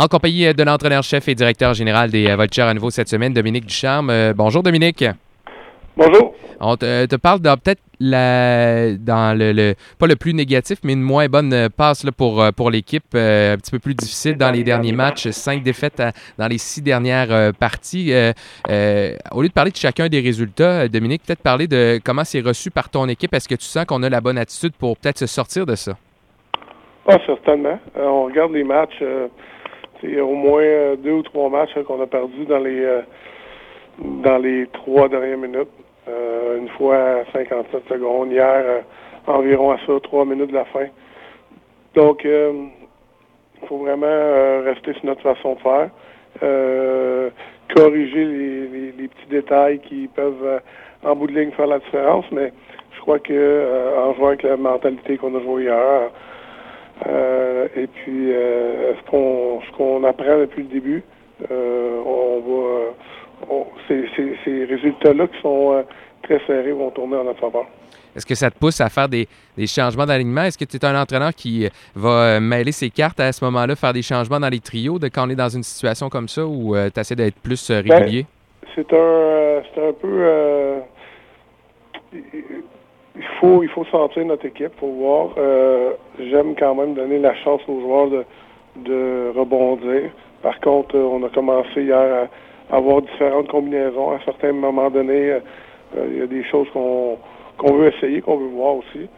En compagnie de l'entraîneur-chef et directeur général des Voltigeurs à nouveau cette semaine, Dominique Ducharme. Euh, bonjour Dominique. Bonjour. On te, te parle de peut-être la, dans le, pas le plus négatif, mais une moins bonne passe là, pour, pour l'équipe. Euh, un petit peu plus difficile dans les derniers matchs. Cinq défaites à- dans les six dernières euh, parties. Euh, euh, au lieu de parler de chacun des résultats, euh, Dominique, peut-être parler de comment c'est reçu par ton équipe. Est-ce que tu sens qu'on a la bonne attitude pour peut-être se sortir de ça? Ah, certainement. Euh, on regarde les matchs. Euh, c'est au moins euh, deux ou trois matchs hein, qu'on a perdus dans les euh, dans les trois dernières minutes. Euh, une fois à 57 secondes. Hier, environ à ça, trois minutes de la fin. Donc, il faut vraiment rester sur notre façon de faire. Corriger les, petits détails qui peuvent, en bout de ligne, faire la différence. Mais je crois que en jouant avec la mentalité qu'on a joué hier, euh, et puis, euh, ce qu'on ce qu'on apprend depuis le début, euh, on va, on- ces, ces- ces résultats-là qui sont très serrés vont tourner en notre faveur. Est-ce que ça te pousse à faire des, des changements d'alignement? Est-ce que tu es un entraîneur qui va mêler ses cartes à ce moment-là, faire des changements dans les trios de quand on est dans une situation comme ça ou tu essaies d'être plus euh, régulier? C'est un, c'est un peu, il faut, il faut sentir notre équipe, faut voir. Euh, J'aime quand même donner la chance aux joueurs de, rebondir. Par contre, euh, on a commencé hier à avoir différentes combinaisons. À certains moments donnés, euh, il y a des choses qu'on veut essayer, qu'on veut voir aussi.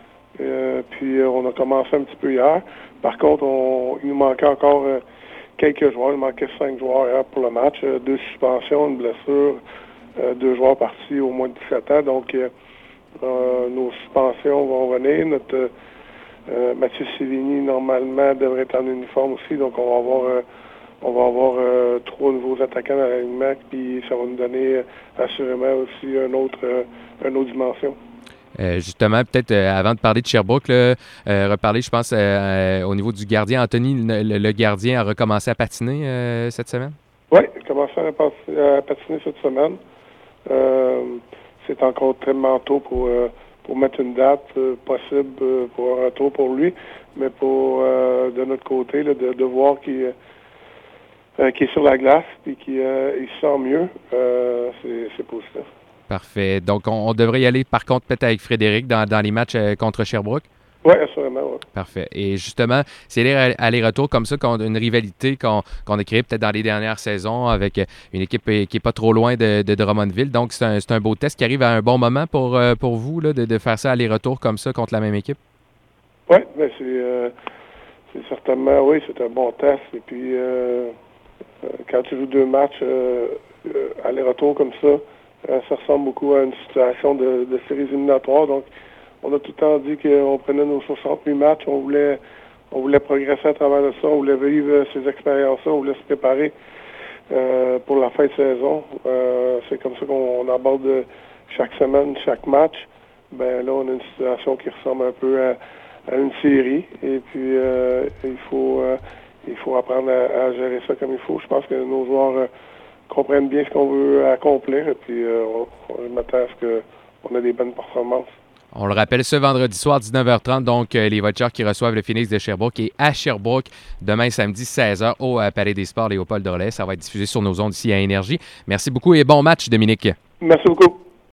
Puis on a commencé un petit peu hier. Par contre, on, il nous manquait encore quelques joueurs. Il manquait cinq joueurs hier pour le match. Deux suspensions, une blessure, deux joueurs partis au moins de 17 ans. Donc, nos suspensions vont venir. Notre euh, euh, Mathieu Sévigny, normalement, devrait être en uniforme aussi. Donc, on va avoir, euh, on va avoir euh, trois nouveaux attaquants dans l'alignement. Puis, ça va nous donner euh, assurément aussi un autre, euh, une autre dimension. Euh, justement, peut-être euh, avant de parler de Sherbrooke, là, euh, reparler, je pense, euh, euh, au niveau du gardien. Anthony, le, le- gardien, a recommencé à patiner euh, cette semaine? Oui, il commence à, pas- à patiner cette semaine. C'est encore très tôt pour, euh, pour mettre une date euh, possible euh, pour un retour pour lui, mais pour de notre côté, de, voir qu'il est sur la glace et qu'il il se sent mieux, c'est positif. Parfait. Donc, on, devrait y aller, par contre, peut-être avec Frédéric dans, les matchs contre Sherbrooke? Oui, assurément, oui. Parfait. Et justement, c'est les allers-retours comme ça, qu'on- une rivalité qu'on qu'on a créée peut-être dans les dernières saisons avec une équipe qui n'est pas trop loin de, de Drummondville. Donc, c'est un, c'est un beau test qui arrive à un bon moment pour, euh, pour vous là, de, de faire ça aller-retour comme ça contre la même équipe? Oui, ben c'est euh, c'est certainement, oui, c'est un bon test. Et puis, euh, quand tu joues deux matchs euh, aller-retour comme ça, ça ressemble beaucoup à une situation de, de séries éliminatoires. Donc, on a tout le temps dit qu'on prenait nos 68 matchs, on voulait, on voulait progresser à travers ça, on voulait vivre ces expériences-là, on voulait se préparer euh, pour la fin de saison. Euh, c'est comme ça qu'on aborde chaque semaine, chaque match. Ben là, on a une situation qui ressemble un peu à, une série. Et puis, euh, il faut il faut apprendre à, gérer ça comme il faut. Je pense que nos joueurs comprennent bien ce qu'on veut accomplir. Et puis, on, on m'attend à ce qu'on ait des bonnes performances. On le rappelle, ce vendredi soir, 19h30, donc euh, les Voltigeurs qui reçoivent le Phoenix de Sherbrooke et à Sherbrooke, demain samedi, 16h, au euh, Palais des Sports Léopold Dorlet. Ça va être diffusé sur nos ondes ici à Énergie. Merci beaucoup et bon match, Dominique. Merci beaucoup.